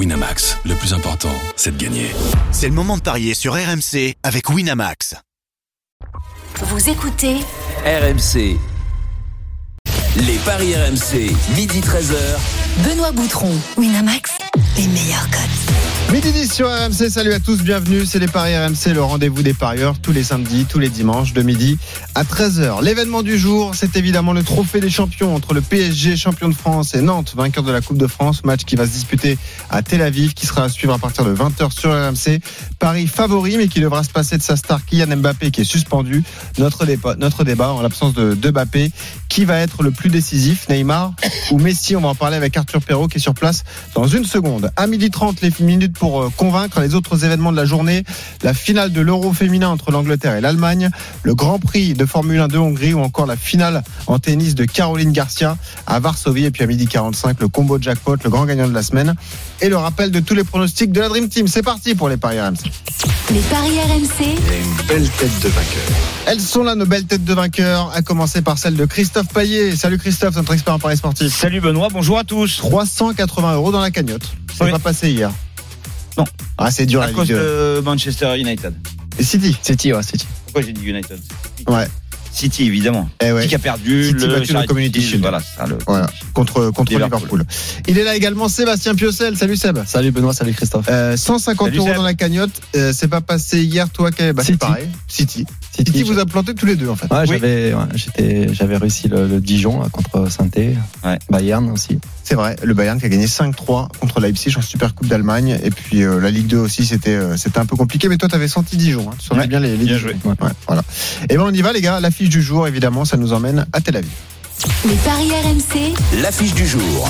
Winamax, le plus important, c'est de gagner. C'est le moment de parier sur RMC avec Winamax. Vous écoutez RMC. Les paris RMC, midi 13h. Benoît Boutron, Winamax, les meilleurs codes. Midi 10 sur RMC, salut à tous, bienvenue, c'est les Paris RMC, le rendez-vous des parieurs tous les samedis, tous les dimanches de midi à 13h. L'événement du jour, c'est évidemment le trophée des champions entre le PSG, champion de France, et Nantes, vainqueur de la Coupe de France, match qui va se disputer à Tel Aviv, qui sera à suivre à partir de 20h sur RMC. Paris favori, mais qui devra se passer de sa star Kylian Mbappé qui est suspendu. Notre débat, notre débat en l'absence de, de Mbappé, qui va être le plus décisif, Neymar ou Messi On va en parler avec Arthur Perrault qui est sur place dans une seconde. À midi 30, les minutes pour euh, convaincre les autres événements de la journée. La finale de l'Euro féminin entre l'Angleterre et l'Allemagne, le Grand Prix de Formule 1 de Hongrie ou encore la finale en tennis de Caroline Garcia à Varsovie. Et puis à midi 45, le combo jackpot, le grand gagnant de la semaine. Et le rappel de tous les pronostics de la Dream Team. C'est parti pour les paris RMC. Les paris RMC, une belle tête de vainqueur. Elles sont là, nos belles têtes de vainqueurs, à commencer par celle de Christophe Paillet. Salut Christophe, notre expert en paris sportif. Salut Benoît, bonjour à tous. 380 euros dans la cagnotte. C'est Oui. pas passé hier. Non. Ah, c'est dur À la cause Ligue 2. de Manchester United. Et City. City, ouais, City. Pourquoi j'ai dit United? Ouais. City, évidemment. Eh ouais. Qui a perdu City le battu le Community Shield. Voilà, ça, le Voilà. Contre, contre Liverpool. Liverpool. Il est là également Sébastien Piocel. Salut Seb. Salut Benoît, salut Christophe. Euh, 150 Salut euros Seb. dans la cagnotte. Euh, c'est pas passé hier, toi, bah, c'est pareil. City. City vous a planté tous les deux, en fait. Ouais, Oui. j'avais, ouais, j'étais, j'avais réussi le, le Dijon là, contre Sainté, Ouais. Bayern aussi. C'est vrai. Le Bayern qui a gagné 5-3 contre Leipzig en Super Coupe d'Allemagne. Et puis, euh, la Ligue 2 aussi, c'était, euh, c'était un peu compliqué. Mais toi, t'avais senti Dijon. Hein. Tu sentais Ouais. bien les, les Bien joué. Ouais, voilà. Et ben, on y va, les gars. L'affiche du jour, évidemment, ça nous emmène à Tel Aviv. les paris RMC, L'affiche du jour.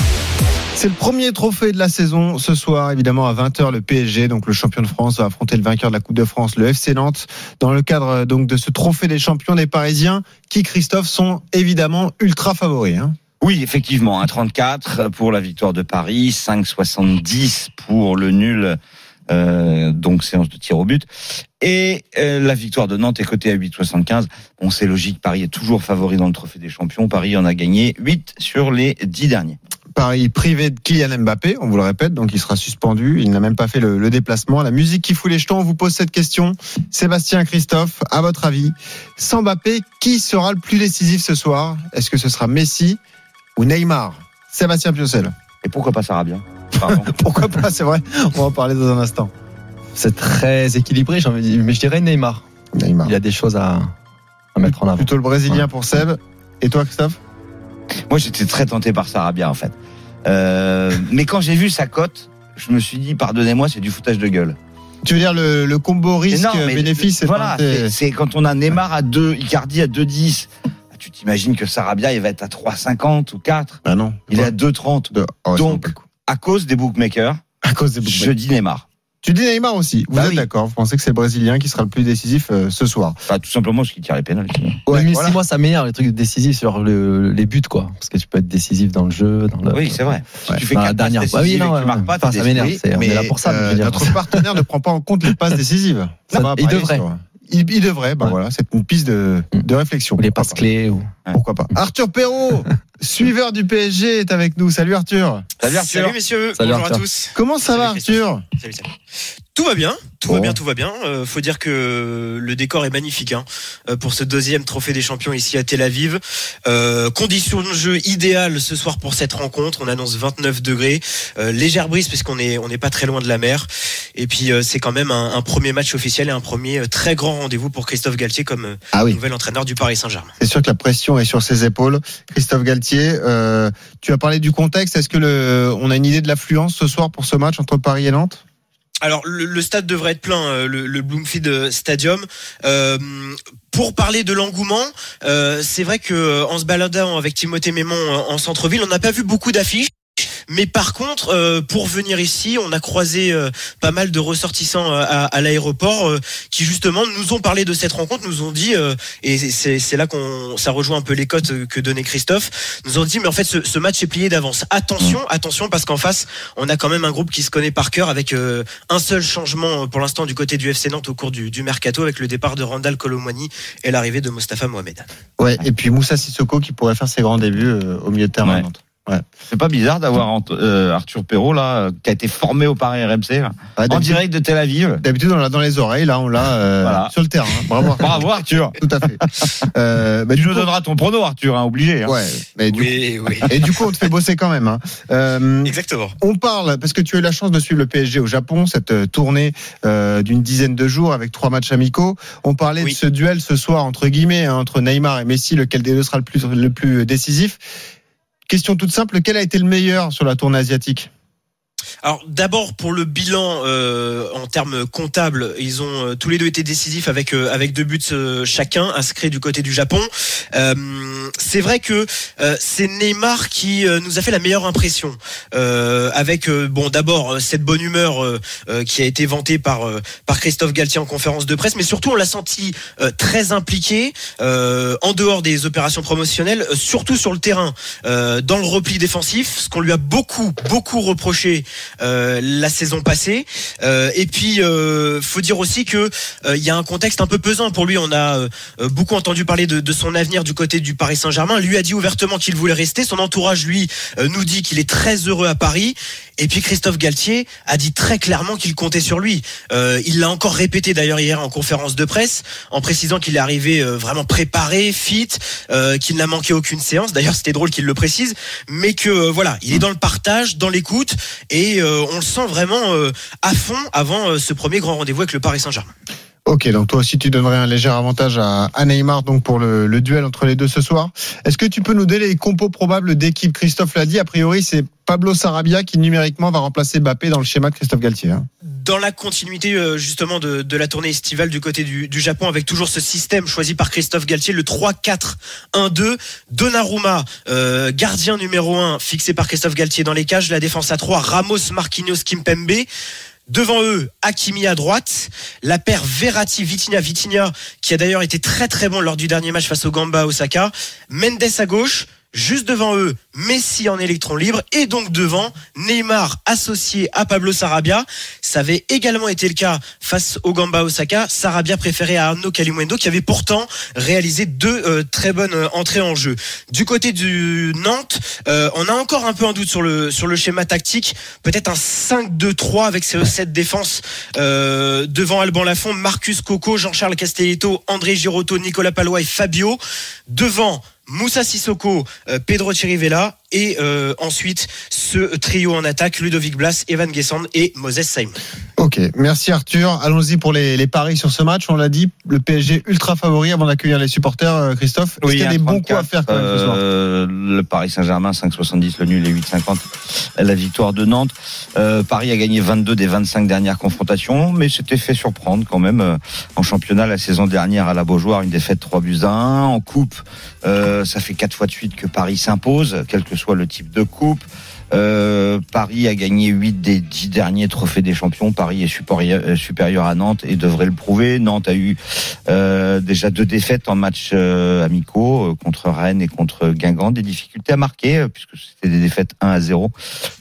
C'est le premier trophée de la saison ce soir, évidemment à 20h le PSG, donc le champion de France va affronter le vainqueur de la Coupe de France, le FC Nantes, dans le cadre euh, donc de ce trophée des champions des Parisiens, qui Christophe sont évidemment ultra favoris. Hein. Oui, effectivement, 1,34 pour la victoire de Paris, 5,70 pour le nul, euh, donc séance de tir au but. Et euh, la victoire de Nantes est cotée à 8,75. Bon, c'est logique, Paris est toujours favori dans le trophée des champions. Paris en a gagné 8 sur les 10 derniers. Paris privé de Kylian Mbappé, on vous le répète, donc il sera suspendu, il n'a même pas fait le, le déplacement. La musique qui fout les jetons, on vous pose cette question. Sébastien Christophe, à votre avis, sans Mbappé, qui sera le plus décisif ce soir? Est-ce que ce sera Messi ou Neymar? Sébastien Piocel. Et pourquoi pas Sarabia? Pourquoi pas, c'est vrai, on va en parler dans un instant. C'est très équilibré, j'ai envie de dire, mais je dirais Neymar. Neymar. Il y a des choses à, à mettre en avant. Plutôt le Brésilien pour Seb. Et toi, Christophe? Moi, j'étais très tenté par Sarabia, en fait. Euh, mais quand j'ai vu sa cote, je me suis dit, pardonnez-moi, c'est du foutage de gueule. Tu veux dire le, le combo risque-bénéfice c'est Voilà, c'est quand on a Neymar à 2, Icardi à 2,10. bah, Tu t'imagines que Sarabia, il va être à 3,50 ou 4. Ah non. Il est à 2,30. De- oh, Donc, à cause des bookmakers, à cause des je bookmakers. dis Neymar. Tu dis Neymar aussi. Vous Bah êtes oui. d'accord Vous pensez que c'est le Brésilien qui sera le plus décisif euh, ce soir? Enfin, tout simplement parce qu'il tire les pénalties. Ouais, mais voilà. si moi ça m'énerve les trucs décisifs sur le- les buts quoi, parce que tu peux être décisif dans le jeu. Dans le, Oui, c'est vrai. Si Ouais. tu fais la dernière- Bah oui, non, tu marques pas, Enfin, ça m'énerve, on est là pour ça, dire. notre partenaire ne prend pas en compte les passes décisives. Ça Ça- va il devrait. sur- Il, il devrait. Bah Ouais. voilà, c'est une piste de, de réflexion. Ou les Pourquoi passes pas. clés. Ou... Pourquoi pas Arthur Perrault, suiveur du PSG, est avec nous. Salut Arthur. Salut Arthur. Salut messieurs, Salut, bonjour Arthur. à tous. Comment ça Salut, va Arthur Salut, salut. Tout va bien, tout Bon. va bien, tout va bien. Euh, faut dire que le décor est magnifique hein, euh, pour ce deuxième trophée des champions ici à Tel Aviv. Euh, conditions de jeu idéales ce soir pour cette rencontre. On annonce 29 degrés, euh, légère brise puisqu'on est on n'est pas très loin de la mer. Et puis euh, c'est quand même un, un premier match officiel et un premier euh, très grand rendez-vous pour Christophe Galtier comme euh, Ah oui. nouvel entraîneur du Paris Saint-Germain. C'est sûr que la pression est sur ses épaules. Christophe Galtier, euh, tu as parlé du contexte. Est-ce que le, on a une idée de l'affluence ce soir pour ce match entre Paris et Nantes? Alors le, le stade devrait être plein, le, le Bloomfield Stadium. Euh, pour parler de l'engouement, euh, c'est vrai que en se baladant avec Timothée Mémon en centre-ville, on n'a pas vu beaucoup d'affiches. Mais par contre, euh, pour venir ici, on a croisé euh, pas mal de ressortissants euh, à, à l'aéroport euh, qui justement nous ont parlé de cette rencontre, nous ont dit, euh, et c'est c'est là qu'on ça rejoint un peu les cotes euh, que donnait Christophe, nous ont dit mais en fait ce, ce match est plié d'avance. Attention, attention parce qu'en face on a quand même un groupe qui se connaît par cœur avec euh, un seul changement euh, pour l'instant du côté du FC Nantes au cours du, du mercato avec le départ de Randall Colomwani et l'arrivée de Mostafa Mohamed. Ouais. Et puis Moussa Sissoko qui pourrait faire ses grands débuts euh, au milieu de terrain à Ouais. C'est pas bizarre d'avoir euh, Arthur Perrault là, qui a été formé au Paris RMC, là, Ah, en direct de Tel Aviv. D'habitude, on l'a dans les oreilles. Là, on l'a euh, Voilà. sur le terrain. Bravo. Bravo Arthur. Tout à fait. Euh, bah, Tu du nous coup- donneras ton prono Arthur, hein, obligé. hein. Ouais, mais du Oui, oui. Et du coup, on te fait bosser quand même. hein. Euh, Exactement. on parle, parce que tu as eu la chance de suivre le PSG au Japon, cette tournée euh, d'une dizaine de jours avec trois matchs amicaux. On parlait Oui. de ce duel ce soir, entre guillemets, hein, entre Neymar et Messi, lequel des deux sera le plus, le plus décisif. Question toute simple, lequel a été le meilleur sur la tournée asiatique? Alors d'abord pour le bilan euh, en termes comptables, ils ont euh, tous les deux été décisifs avec euh, avec deux buts euh, chacun inscrits du côté du Japon. Euh, c'est vrai que euh, c'est Neymar qui nous a fait la meilleure impression avec bon d'abord cette bonne humeur qui a été vantée par par Christophe Galtier en conférence de presse, mais surtout on l'a senti très impliqué en dehors des opérations promotionnelles, surtout sur le terrain, dans le repli défensif, ce qu'on lui a beaucoup beaucoup reproché la saison passée. Euh, et puis, euh, faut dire aussi que euh, il y a un contexte un peu pesant pour lui. On a euh, beaucoup entendu parler de, de son avenir du côté du Paris Saint-Germain. Lui a dit ouvertement qu'il voulait rester. Son entourage, lui, euh, nous dit qu'il est très heureux à Paris. Et puis Christophe Galtier a dit très clairement qu'il comptait sur lui. Euh, il l'a encore répété d'ailleurs hier en conférence de presse, en précisant qu'il est arrivé euh, vraiment préparé, fit, euh, qu'il n'a manqué aucune séance. D'ailleurs, c'était drôle qu'il le précise, mais que euh, voilà, il est dans le partage, dans l'écoute, et euh, on le sent vraiment euh, à fond avant euh, ce premier grand rendez-vous avec le Paris Saint-Germain. Ok, donc toi aussi tu donnerais un léger avantage à, Neymar donc pour le, duel entre les deux ce soir. Est-ce que tu peux nous donner les compos probables d'équipe? Christophe l'a dit, a priori c'est Pablo Sarabia qui numériquement va remplacer Mbappé dans le schéma de Christophe Galtier. hein. dans la continuité euh, justement de, la tournée estivale du côté du, du Japon avec toujours ce système choisi par Christophe Galtier le 3-4-1-2 Donnarumma euh, gardien numéro 1 fixé par Christophe Galtier dans les cages la défense à 3 Ramos Marquinhos Kimpembe Devant eux, Hakimi à droite, la paire Verratti Vitinha qui a d'ailleurs été très très bon lors du dernier match face au Gamba Osaka, Mendes à gauche, juste devant eux, Messi en électron libre et donc devant Neymar associé à Pablo Sarabia. Ça avait également été le cas face au Gamba Osaka. Sarabia préféré à Arnaud Kalimundo qui avait pourtant réalisé deux euh, très bonnes euh, entrées en jeu. Du côté du Nantes, euh, on a encore un peu un doute sur le sur le schéma tactique. Peut-être un 5-2-3 avec ces- cette défense devant Alban Lafont, Marcus Coco, Jean-Charles Castelletto, André Girotto, Nicolas Palois et Fabio. Devant Moussa Sissoko, euh, Pedro Chirivella et euh, ensuite ce trio en attaque Ludovic Blas, Evan Guessand et Moses Simon. Ok, merci Arthur. Allons-y pour les, les paris sur ce match. On l'a dit, le PSG ultra favori avant d'accueillir les supporters, euh, Christophe. Est-ce qu'il y a des bons 34, coups à faire quand même ce soir euh, Le Paris Saint-Germain 5,70, le nul et 8,50. La victoire de Nantes. Euh, Paris a gagné 22 des 25 dernières confrontations, mais s'était fait surprendre quand même euh, en championnat la saison dernière à la Beaujoire, une défaite 3 buts à 1. En coupe, euh, ça fait quatre fois de suite que Paris s'impose, quel que soit le type de coupe. Euh, Paris a gagné 8 des 10 derniers trophées des champions. Paris est supérieur, euh, supérieur à Nantes et devrait le prouver. Nantes a eu déjà deux défaites en matchs amicaux contre Rennes et contre Guingamp. Des difficultés à marquer puisque c'était des défaites 1 à 0.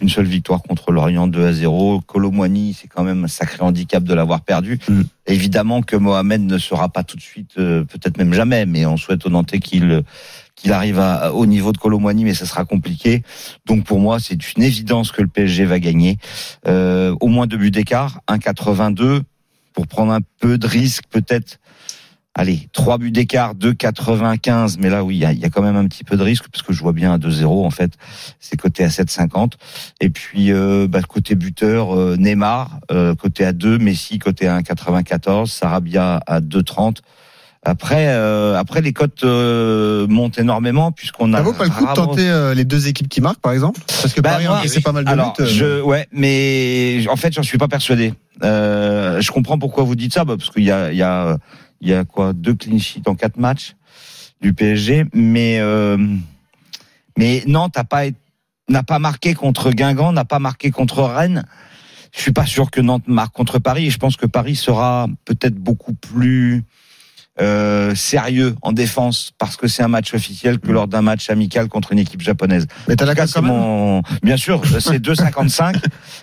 Une seule victoire contre Lorient 2 à 0. Colomboigny, c'est quand même un sacré handicap de l'avoir perdu. Mm. Évidemment que Mohamed ne sera pas tout de suite, euh, peut-être même jamais, mais on souhaite aux Nantais qu'il qu'il arrive à, au niveau de Colomboigny, mais ça sera compliqué. Donc pour moi, c'est une évidence que le PSG va gagner. Euh, au moins deux buts d'écart, 1,82 pour prendre un peu de risque peut-être. Allez, trois buts d'écart, 2,95. Mais là, oui, il y a, il y a quand même un petit peu de risque parce que je vois bien à 2-0 en fait. C'est coté à 7,50. Et puis euh, bah, côté buteur, euh, Neymar euh, côté à 2, Messi côté à 1,94, Sarabia à 2,30. Après, euh, après les cotes euh, montent énormément puisqu'on a. Ça vaut pas le coup de tenter euh, les deux équipes qui marquent, par exemple? Parce que Bah, Paris moi, a c'est pas mal de Alors, buts. je, ouais, mais en fait, j'en suis pas persuadé. Euh, je comprends pourquoi vous dites ça, bah, parce qu'il y a, il y a, il y a quoi, deux clean sheets en quatre matchs du PSG, mais euh, mais Nantes n'a pas été- n'a pas marqué contre Guingamp, n'a pas marqué contre Rennes. Je suis pas sûr que Nantes marque contre Paris. Et je pense que Paris sera peut-être beaucoup plus euh, sérieux en défense parce que c'est un match officiel que lors d'un match amical contre une équipe japonaise. Mais t'as la cas, quand même mon... Bien sûr, c'est 2,55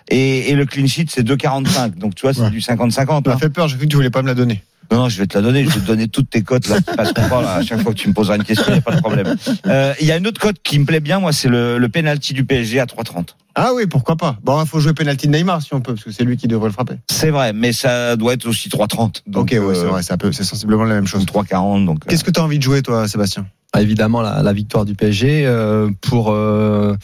et, et le clean sheet c'est 2,45. Donc tu vois, c'est Ouais. du Ça 50-50. m'a hein. fait peur, j'ai cru que tu voulais pas me la donner. Non, non, je vais te la donner. Je vais te donner toutes tes cotes là. qui passeront pas, là. À chaque fois que tu me poseras une question, il n'y a pas de problème. Euh, Il y a une autre cote qui me plaît bien, moi, c'est le, le penalty du PSG à 3,30. Ah oui, pourquoi pas. Bon, il faut jouer penalty de Neymar si on peut, parce que c'est lui qui devrait le frapper. C'est vrai, mais ça doit être aussi 3,30. Donc, ok, ouais, c'est euh, vrai, c'est sensiblement la même chose. 3,40. Donc, euh, Qu'est-ce que tu as envie de jouer, toi, Sébastien? Évidemment la, la victoire du PSG euh, pour euh,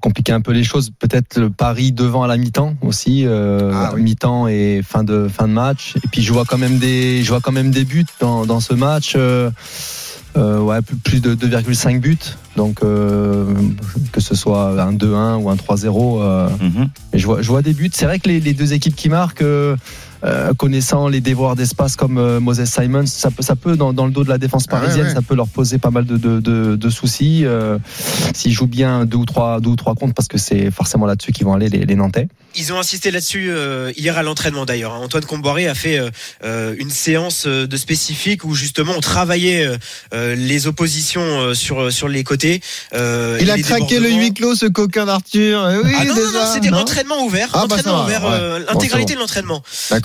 compliquer un peu les choses. Peut-être le pari devant à la mi-temps aussi, euh, Ah oui. mi-temps et fin de fin de match. Et puis je vois quand même des je vois quand même des buts dans, dans ce match. ouais, plus- plus de 2,5 buts. Donc que ce soit un 2-1 ou un 3-0. euh, mhm. je vois, je vois des buts. C'est vrai que les, les deux équipes qui marquent, euh, connaissant les dévoirs d'espace comme euh, Moses Simons, ça peut, ça peut dans, dans le dos de la défense Ah ouais, parisienne, ouais. ça peut leur poser pas mal de, de, de, de soucis. Euh, S'ils jouent bien deux ou trois, deux ou trois comptes, parce que c'est forcément là-dessus qu'ils vont aller les, les Nantais. Ils ont insisté là-dessus euh, hier à l'entraînement d'ailleurs. Antoine Comboiré a fait une séance de spécifique où justement on travaillait les oppositions sur sur les côtés. euh, Il a craqué le huis clos, ce coquin d'Arthur. Eh Oui, Ah non, non, non, c'était non entraînement ouvert, Ah, bah, ouais. euh, Bon, l'intégralité de l'entraînement.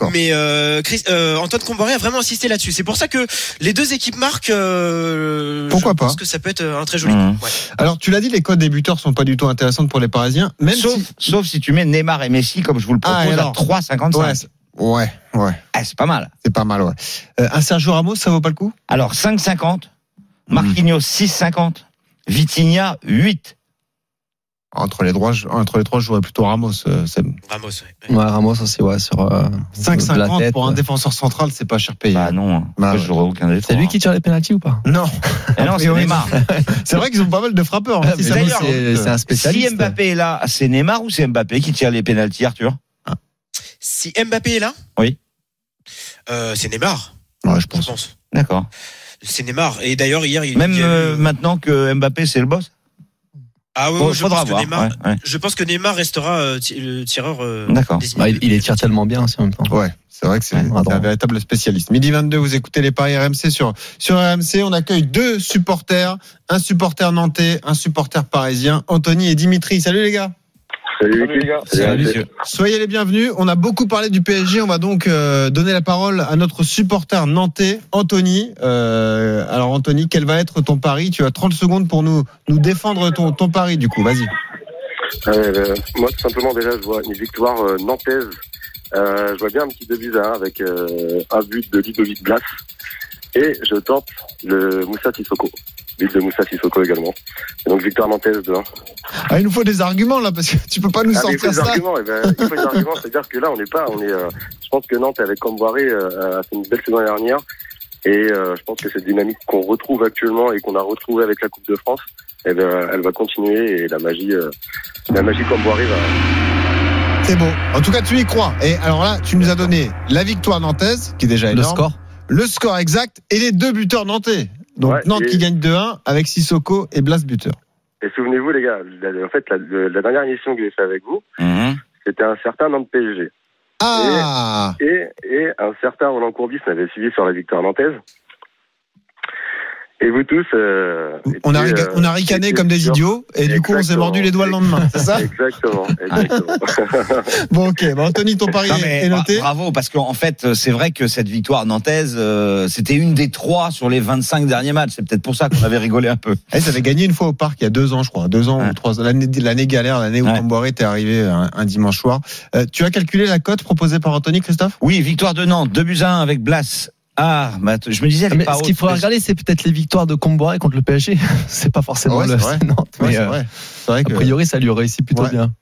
D'accord. Mais euh, Chris- euh, Antoine Comboiré a vraiment insisté là-dessus. C'est pour ça que les deux équipes marquent. euh, Pourquoi je pense pas que ça peut être un très joli. Mhm. coup. Ouais. Alors, tu l'as dit, les codes des buteurs sont pas du tout intéressantes pour les Parisiens, même sauf, si. sauf si tu mets Neymar et Messi, comme je vous le Ah, propose, à alors 3,55. Ouais, ouais, ouais, Ah, c'est pas mal. c'est pas mal, ouais. Euh, un Sergio Ramos, ça vaut pas le coup? Alors, 5,50. Marquinhos, 6,50. Vitinha, 8. Entre les, trois, je- entre les trois, je jouerais plutôt Ramos. euh, c'est- Ramos. ouais. Ouais, Ramos aussi, ouais, sur euh, de la 5,50 tête. pour un défenseur central, c'est pas cher payé. Bah non, Bah, Moi, ouais. j'aurais aucun des C'est lui qui tire les pénalties ou pas? Non, Eh non, c'est Neymar. c'est vrai qu'ils ont pas mal de frappeurs. hein, Ah, si d'ailleurs, c'est un spécialiste. Si Mbappé est là, c'est Neymar ou c'est Mbappé qui tire les pénalties, Arthur? Si Mbappé est là? Oui. Euh, c'est Neymar. Ouais, je Je pense. pense. D'accord. C'est Neymar. Et d'ailleurs hier il Même il y a eu- euh, maintenant que Mbappé c'est le boss? Ah oui, Bon, je faudra pense que voir. Neymar. ouais, ouais. Je pense que Neymar restera euh, le tireur. euh, D'accord. Bah, il, il les tire tellement bien aussi en même temps. Ouais, c'est vrai que c'est Ouais, un véritable spécialiste. Midi 22, vous écoutez les paris RMC sur, sur RMC. On accueille deux supporters, un supporter nantais, un supporter parisien, Anthony et Dimitri. Salut les gars. Salut les gars. Salut, messieurs. Soyez les bienvenus. On a beaucoup parlé du PSG. On va donc euh, donner la parole à notre supporter nantais, Anthony. Euh, alors Anthony, quel va être ton pari? Tu as 30 secondes pour nous, nous défendre ton, ton pari du coup. Vas-y. Euh, moi, tout simplement, déjà, je vois une victoire euh, nantaise. Euh, je vois bien un petit 2 buts à 1 avec euh, un but de Ludovic Blas. Et je tente le Moussa Sissoko. But de Moussa Sissoko également. Et donc, victoire nantaise de 1. Ah, il nous faut des arguments là parce que tu peux pas nous Ah, mais il faut sortir des ça. arguments. eh ben, il faut des arguments. C'est-à-dire que là, on n'est pas. On est, euh, je pense que Nantes, avec Comboiré, euh, a fait une belle saison dernière. Et euh, je pense que cette dynamique qu'on retrouve actuellement et qu'on a retrouvée avec la Coupe de France, eh ben, elle va continuer et la magie, euh, la magie Comboiré va, C'est beau. En tout cas, tu y crois. Et alors là, tu nous as donné la victoire nantaise, qui est déjà Le score le score exact et les deux buteurs nantais. Donc Ouais, Nantes et- qui gagne 2-1 avec Sissoko et Blas buteur. Et souvenez-vous, les gars, la- en fait, la, dernière émission que j'ai fait avec vous, Mhm. c'était un certain Nantes PSG. Ah Et, et un certain Roland Courbis m'avait suivi sur la victoire nantaise. Et vous tous. euh, on a, riga- on a ricané comme des idiots et du coup on s'est mordu les doigts le lendemain, c'est ça? Exactement, exactement. Bon ok, bon, Anthony ton pari Non, est- mais est bra- noté. bravo, parce qu'en fait, c'est vrai que cette victoire nantaise, euh, c'était une des trois sur les 25 derniers matchs. C'est peut-être pour ça qu'on avait rigolé un peu. Eh, ça avait gagné une fois au parc il y a deux ans je crois, deux ans Ouais. ou trois ans, l'année l'année galère, l'année où Ouais. Était arrivé un, un dimanche soir. Euh, tu as calculé la cote proposée par Anthony Christophe? Oui, victoire de Nantes, 2 buts à 1 avec Blas. Ah, bah, je me disais, elle est Mais pas ce qu'il faudrait regarder, c'est peut-être les victoires de Comboiré contre le PSG. c'est pas forcément Ouais, le vrai. Nantes, Ouais, mais c'est euh, vrai. C'est vrai a que priori, ça lui réussit plutôt Ouais. bien.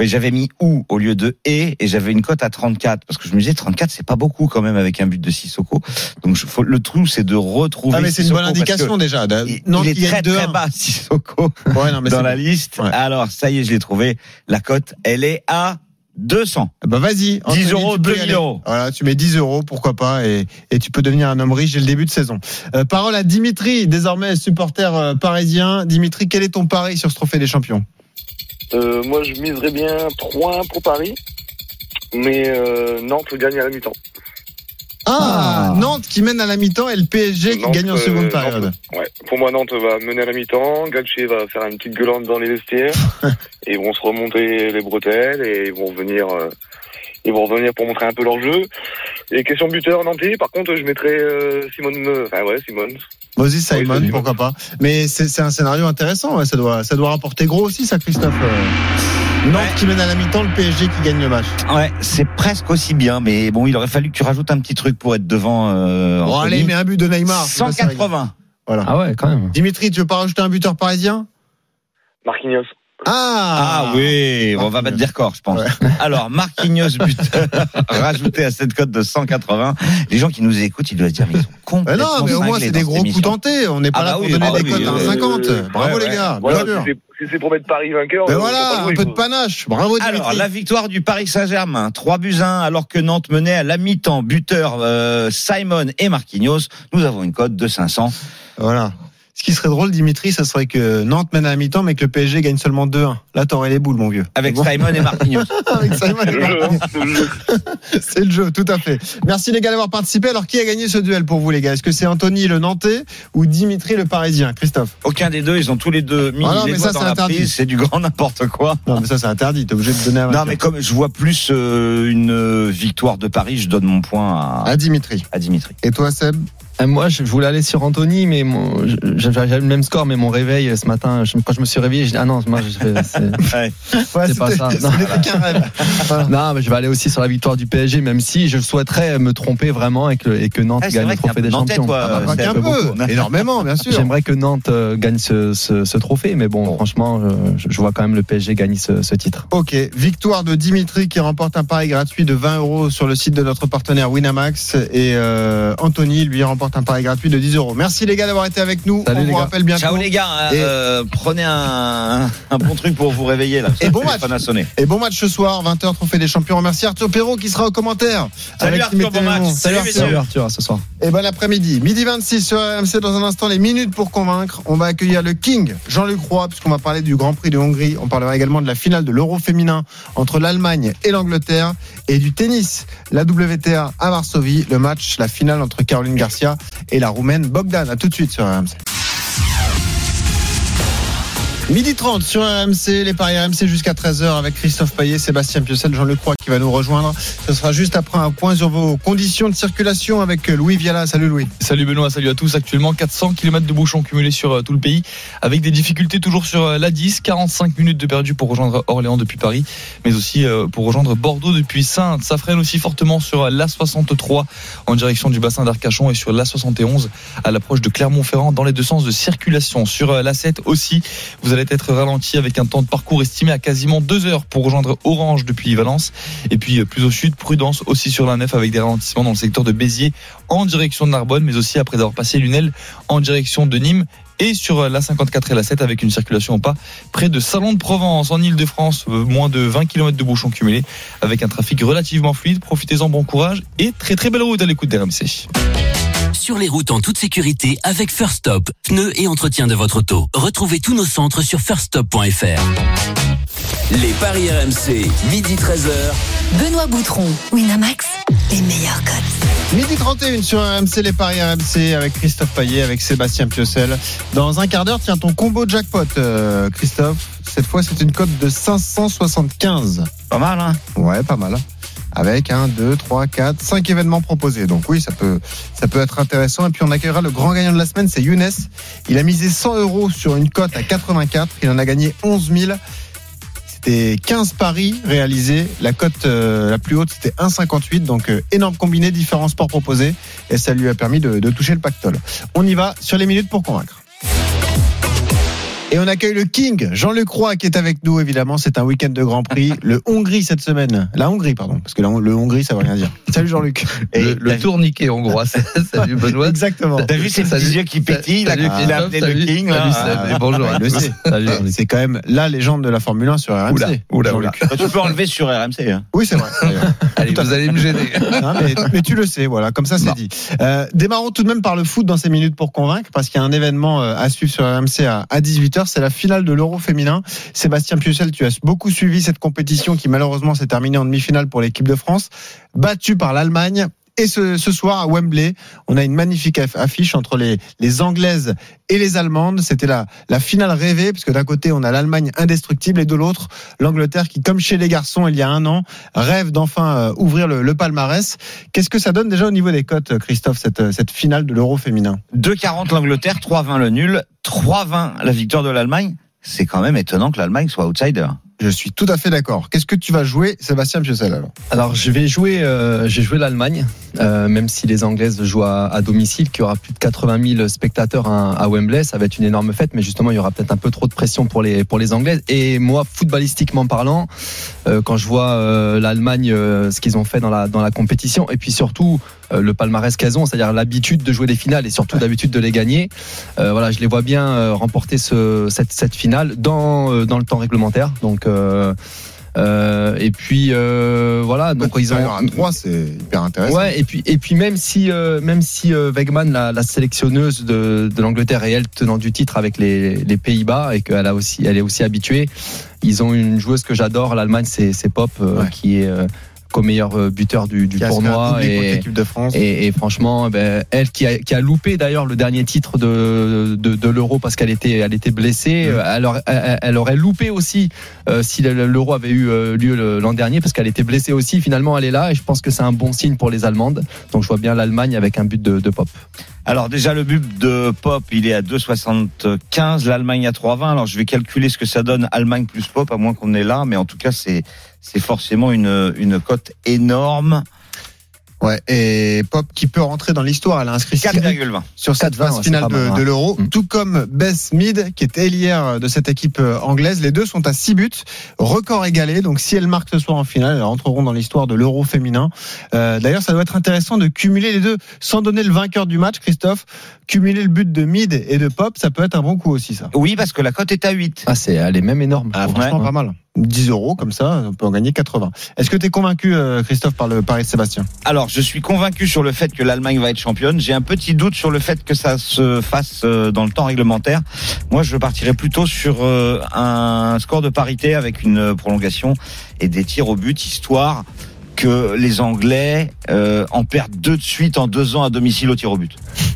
Oui, j'avais mis ou au lieu de et et j'avais une cote à 34 parce que je me disais 34 c'est pas beaucoup quand même avec un but de Sissoko. Donc je, faut, le trou c'est de retrouver ah mais c'est une bonne indication déjà. Il, Nantes il est très 2-1. très bas Sissoko Ouais, non, mais dans la bon. liste. Ouais. Alors ça y est, je l'ai trouvé. La cote, elle est à 200. Bah vas-y. Anthony, 10 euros, tu peux y 2000 aller. euros. Voilà, tu mets 10 euros, pourquoi pas, et, et tu peux devenir un homme riche dès le début de saison. Euh, parole à Dimitri, désormais supporter euh, parisien. Dimitri, quel est ton pari sur ce trophée des champions? Euh, moi, je miserais bien 3-1 pour Paris. Mais euh, Nantes gagne à la mi-temps. Ah, Nantes qui mène à la mi-temps et le PSG qui Nantes, gagne en euh, seconde Nantes, période. Ouais. Pour moi, Nantes va mener à la mi-temps. Galtier va faire une petite gueulante dans les vestiaires. et ils vont se remonter les bretelles et ils vont venir, euh, ils vont revenir pour montrer un peu leur jeu. Et question buteur nantais, par contre, je mettrais euh, Simone, enfin ouais, Simone. Vas-y Simon, pourquoi pas. Mais c'est c'est un scénario intéressant, ouais, ça doit ça doit rapporter gros aussi ça Christophe. Nantes Ouais. qui mène à la mi-temps, le PSG qui gagne le match. Ouais, c'est presque aussi bien, mais bon, il aurait fallu que tu rajoutes un petit truc pour être devant. Euh, Bon allez, mais un but de Neymar. c'est pas sérieux. 180. Voilà. Ah ouais, quand même. Dimitri, tu veux pas rajouter un buteur parisien? Marquinhos. Ah, Ah, oui, on va battre des records, je pense. Alors, Marquinhos buteur, rajouté à cette cote de 180. Les gens qui nous écoutent, ils doivent se dire, mais ils sont Bah complètement non, mais au moins c'est des gros coups tentés. On n'est pas Ah là bah pour oui, donner ah des oui, cotes à euh, 1,50. Bravo ouais, les gars, Voilà, bien sûr. si c'est pour mettre Paris vainqueur. Ben euh, voilà, un peu de panache. Bravo Alors, Dimitri. la victoire du Paris Saint-Germain, 3 buts 1, alors que Nantes menait à la mi-temps. Buteur euh, Simon et Marquinhos. Nous avons une cote de 500. Voilà. Ce qui serait drôle, Dimitri, ça serait que Nantes mène à la mi-temps, mais que le PSG gagne seulement 2-1. Là, t'aurais les boules, mon vieux. Avec bon Simon et Marquinhos. Avec Simon C'est et le jeu, hein, c'est le jeu. C'est le jeu, tout à fait. Merci les gars d'avoir participé. Alors, qui a gagné ce duel pour vous, les gars? Est-ce que c'est Anthony le Nantais ou Dimitri le Parisien? Christophe Aucun des deux, ils ont tous les deux mis Ah non, les mais doigts ça, dans la interdit. prise. C'est du grand n'importe quoi. Non, mais ça, c'est interdit. T'es obligé de donner un Non, mais comme je vois plus euh, une euh, victoire de Paris, je donne mon point à, À Dimitri. à Dimitri. Et toi, Seb? Moi, je voulais aller sur Anthony, mais j'avais le même score, mais mon réveil euh, ce matin, je- quand je me suis réveillé, j'ai dit ah non, moi, c'est- Ouais. Ouais, C'est pas ça. Non. rêve. Non, mais je vais aller aussi sur la victoire du PSG, même si je souhaiterais me tromper vraiment et que, et que Nantes Ah, gagne le un trophée des nantais, champions. toi, Ah, bah, c'est qu'un un peu. Énormément, bien sûr. J'aimerais que Nantes euh, gagne ce, ce- ce trophée, mais bon, franchement, je, je vois quand même le PSG gagner ce, ce titre. Ok, victoire de Dimitri qui remporte un pari gratuit de 20 euros sur le site de notre partenaire Winamax et euh, Anthony lui remporte un pari gratuit de 10 euros. Merci les gars d'avoir été avec nous. Salut, On vous gars. rappelle bientôt. Ciao les gars, hein, Et- euh, prenez un, un bon truc pour vous réveiller là. Et bon match. téléphone a sonné. Et bon match ce soir, 20h, Trophée des Champions. Merci Arthur Perrault qui sera au commentaire. Salut avec Arthur, bon match. Lémon. Salut, Arthur. Salut Arthur, à ce soir. Et bon après-midi, midi 26 sur RMC dans un instant les minutes pour convaincre. On va accueillir le King Jean-Luc Roy puisqu'on va parler du Grand Prix de Hongrie. On parlera également de la finale de l'Euro féminin entre l'Allemagne et l'Angleterre et du tennis, la WTA à Varsovie, le match, la finale entre Caroline Garcia et la Roumaine Bogdan. À tout de suite sur RMC. Midi 30 sur RMC, les paris RMC jusqu'à 13h avec Christophe Payet, Sébastien Piocel, Jean-Luc Roy qui va nous rejoindre. Ce sera juste après un point sur vos conditions de circulation avec Louis Viala. Salut Louis. Salut Benoît, salut à tous. Actuellement 400 km de bouchons cumulés sur euh, tout le pays, avec des difficultés toujours sur euh, l'A10, 45 minutes de perdu pour rejoindre Orléans depuis Paris, mais aussi euh, pour rejoindre Bordeaux depuis Sainte. Ça freine aussi fortement sur euh, l'A63 en direction du bassin d'Arcachon et sur l'A71 à l'approche de Clermont-Ferrand dans les deux sens de circulation. Sur euh, l'A7 aussi, vous allez être ralenti avec un temps de parcours estimé à quasiment deux heures pour rejoindre Orange depuis Valence. Et puis euh, plus au sud, prudence aussi sur la nef avec des ralentissements dans le secteur de Béziers en direction de Narbonne, mais aussi après avoir passé Lunel en direction de Nîmes. Et sur la 54 et la 7 avec une circulation au pas près de Salon de Provence en Ile-de-France, euh, moins de 20 km de bouchons cumulés avec un trafic relativement fluide. Profitez-en, bon courage et très très belle route à l'écoute d'RMC. Sur les routes en toute sécurité avec First Stop, pneus et entretien de votre auto. Retrouvez tous nos centres sur firststop.fr. Les paris RMC, midi 13h. Benoît Boutron, Winamax, les meilleurs cotes. Midi 31 sur RMC, les paris RMC avec Christophe Payet, avec Sébastien Piocel. Dans un quart d'heure, tiens ton combo jackpot, euh, Christophe. Cette fois, c'est une cote de 575. Pas mal, hein Ouais, pas mal. Avec 1, 2, 3, 4, 5 événements proposés. Donc oui, ça peut, ça peut être intéressant. Et puis on accueillera le grand gagnant de la semaine, c'est Younes. Il a misé 100 euros sur une cote à 84. Il en a gagné 11 000. C'était 15 paris réalisés. La cote euh, la plus haute, c'était 1,58. Donc euh, énorme combiné, différents sports proposés. Et ça lui a permis de, de toucher le pactole. On y va sur les minutes pour convaincre. Et on accueille le King, Jean-Luc Roy, qui est avec nous, évidemment. C'est un week-end de Grand Prix. Le Hongrie cette semaine. La Hongrie, pardon. Parce que la- le Hongrie, ça veut rien dire. Salut Jean-Luc. Le, le tourniquet hongrois. Salut Benoît. Exactement. T'as vu ces Salut. petits yeux qui pétillent là, il a appelé le. King Salut, Ah, bonjour. il le sait. Salut, Jean-Luc. C'est quand même la légende de la Formule 1 sur RMC. Oula, oula, Jean-Luc. Bah, Tu peux enlever sur RMC. Hein. Oui, c'est vrai. Allez, vous allez me gêner. Mais, mais tu le sais, voilà, comme ça c'est dit. Euh, démarrons tout de même par le foot dans ces minutes pour convaincre, parce qu'il y a un événement euh, à suivre sur RMC à, à 18h, c'est la finale de l'Euro féminin. Sébastien Piuchel, tu as beaucoup suivi cette compétition qui malheureusement s'est terminée en demi-finale pour l'équipe de France, battue par l'Allemagne Et ce, soir à Wembley, on a une magnifique aff- affiche entre les, Anglaises et les Allemandes. C'était la, la finale rêvée, parce que d'un côté, on a l'Allemagne indestructible et de l'autre, l'Angleterre qui, comme chez les garçons il y a un an, rêve d'enfin euh, ouvrir le, le palmarès. Qu'est-ce que ça donne déjà au niveau des cotes, Christophe, cette, cette finale de l'Euro féminin? 2,40 l'Angleterre, 3,20 le nul, 3,20 la victoire de l'Allemagne. C'est quand même étonnant que l'Allemagne soit outsider. Je suis tout à fait d'accord. Qu'est-ce que tu vas jouer, Sébastien Piocel alors? Alors je vais jouer, euh, j'ai joué l'Allemagne, euh, même si les Anglaises jouent à, à domicile, qu'il y aura plus de 80 000 spectateurs à, à Wembley, ça va être une énorme fête, mais justement il y aura peut-être un peu trop de pression pour les pour les Anglaises. Et moi, footballistiquement parlant, euh, quand je vois euh, l'Allemagne, euh, ce qu'ils ont fait dans la dans la compétition, et puis surtout euh, le palmarès qu'elles ont, c'est-à-dire l'habitude de jouer des finales et surtout d'habitude de les gagner. Euh, voilà, je les vois bien euh, remporter ce, cette, cette finale dans euh, dans le temps réglementaire. Donc euh, euh, et puis euh, voilà, donc ils ont un 3, c'est hyper intéressant. Ouais, et puis et puis même si euh, même si euh, Wegman, la, la sélectionneuse de, de l'Angleterre et elle tenant du titre avec les, les Pays-Bas et qu'elle a aussi elle est aussi habituée, ils ont une joueuse que j'adore, l'Allemagne, c'est Pop euh, qui est euh, co-meilleur euh, buteur du, tournoi et, l'équipe de France. et, et franchement, ben, elle qui a, qui a loupé d'ailleurs le dernier titre de, de, de l'Euro parce qu'elle était, elle était blessée. Euh, Elle, aurait, elle, aurait loupé aussi euh, si le- l'Euro avait eu lieu l'an dernier parce qu'elle était blessée aussi. Finalement, elle est là et je pense que c'est un bon signe pour les Allemandes. Donc je vois bien l'Allemagne avec un but de, de Pop. Alors déjà le but de Pop, il est à 2,75, l'Allemagne à 3,20. Alors je vais calculer ce que ça donne Allemagne plus Pop, à moins qu'on est là, mais en tout cas c'est c'est forcément une une cote énorme. Ouais, et Pop qui peut rentrer dans l'histoire, elle a inscrit 4,20 sur cette 4,20, phase ouais, finale de, l'Euro, Mm. tout comme Bess Mead qui était hier de cette équipe euh, anglaise. Les deux sont à 6 buts, record égalé. Donc si elles marquent ce soir en finale, elles rentreront dans l'histoire de l'Euro féminin. Euh, D'ailleurs, ça doit être intéressant de cumuler les deux sans donner le vainqueur du match, Christophe. Cumuler le but de Mead et de Pop, ça peut être un bon coup aussi, ça. Oui, parce que la cote est à 8. Ah, c'est, elle est même énorme. Ah, franchement, pas mal. 10 euros comme ça, on peut en gagner 80. Est-ce que tu es convaincu, euh, Christophe, par le pari de Sébastien? Alors, je suis convaincu sur le fait que l'Allemagne va être championne. J'ai un petit doute sur le fait que ça se fasse euh, dans le temps réglementaire. Moi, je partirais plutôt sur euh, un score de parité avec une prolongation et des tirs au but, histoire que les Anglais euh, en perdent deux de suite en deux ans à domicile au tir au but.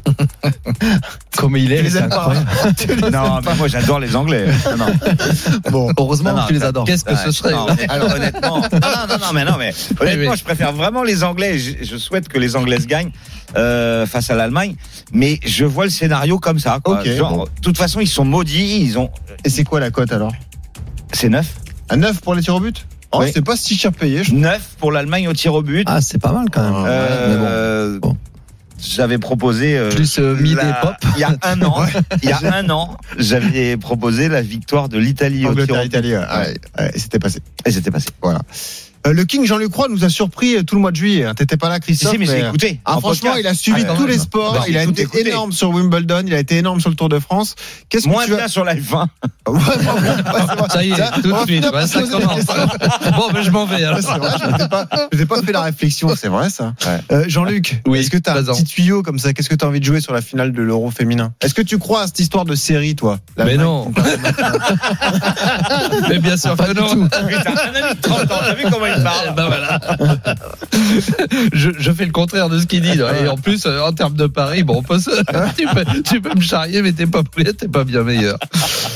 Comme il Tu est, les aimes pas. Tu les Non, mais pas moi j'adore les Anglais. Non, non. Bon, Heureusement Non, que tu les adores. Qu'est-ce que ce serait non, Alors honnêtement, non, non, non, non, mais non, mais honnêtement, oui. je préfère vraiment les Anglais. Je, je souhaite que les Anglaises gagnent euh, face à l'Allemagne, mais je vois le scénario comme ça. Quoi. Ok, Genre, bon. de toute façon, ils sont maudits. Ils ont, et c'est quoi la cote alors? C'est 9 À 9 pour les tirs au but? Oh, Oui. c'est pas si cher payé. je 9 pour l'Allemagne au tir au but. Ah, c'est pas mal quand même. Euh, mais bon. Bon. J'avais proposé euh, Plus euh, mid la- pop. Il y a un an, il y a un an, j'avais proposé la victoire de l'Italie au tir au but. Ouais, ouais, c'était passé. Et c'était passé. Voilà. Euh, le King Jean-Luc Roy nous a surpris euh, tout le mois de juillet. hein. T'étais pas là, Christophe si, mais mais- écouté. Ah, en franchement, podcast. il a suivi Ah, tous les sports. Bah, il a été écouté. énorme sur Wimbledon. Il a été énorme sur le Tour de France. Qu'est-ce que Moins tu as sur la F1. Ouais, ouais, Ça y est, tout de suite. ouais, ça commence. Bon, ben je m'en vais. alors. Vrai, je n'ai pas, pas fait la réflexion, c'est vrai ça. Ouais. Euh, Jean-Luc, Oui, est-ce que tu as un petit tuyau comme ça? Qu'est-ce que tu as envie de jouer sur la finale de l'Euro féminin? Est-ce que tu crois à cette histoire de série, toi? Mais non. Mais bien sûr que non. Putain, un ami de 30 ans, t'as vu comment il parle Ben voilà. je, je fais le contraire de ce qu'il dit. Et en plus, euh, en termes de paris, bon, on peut se- tu, peux, tu peux me charrier, mais t'es pas, t'es pas bien meilleur.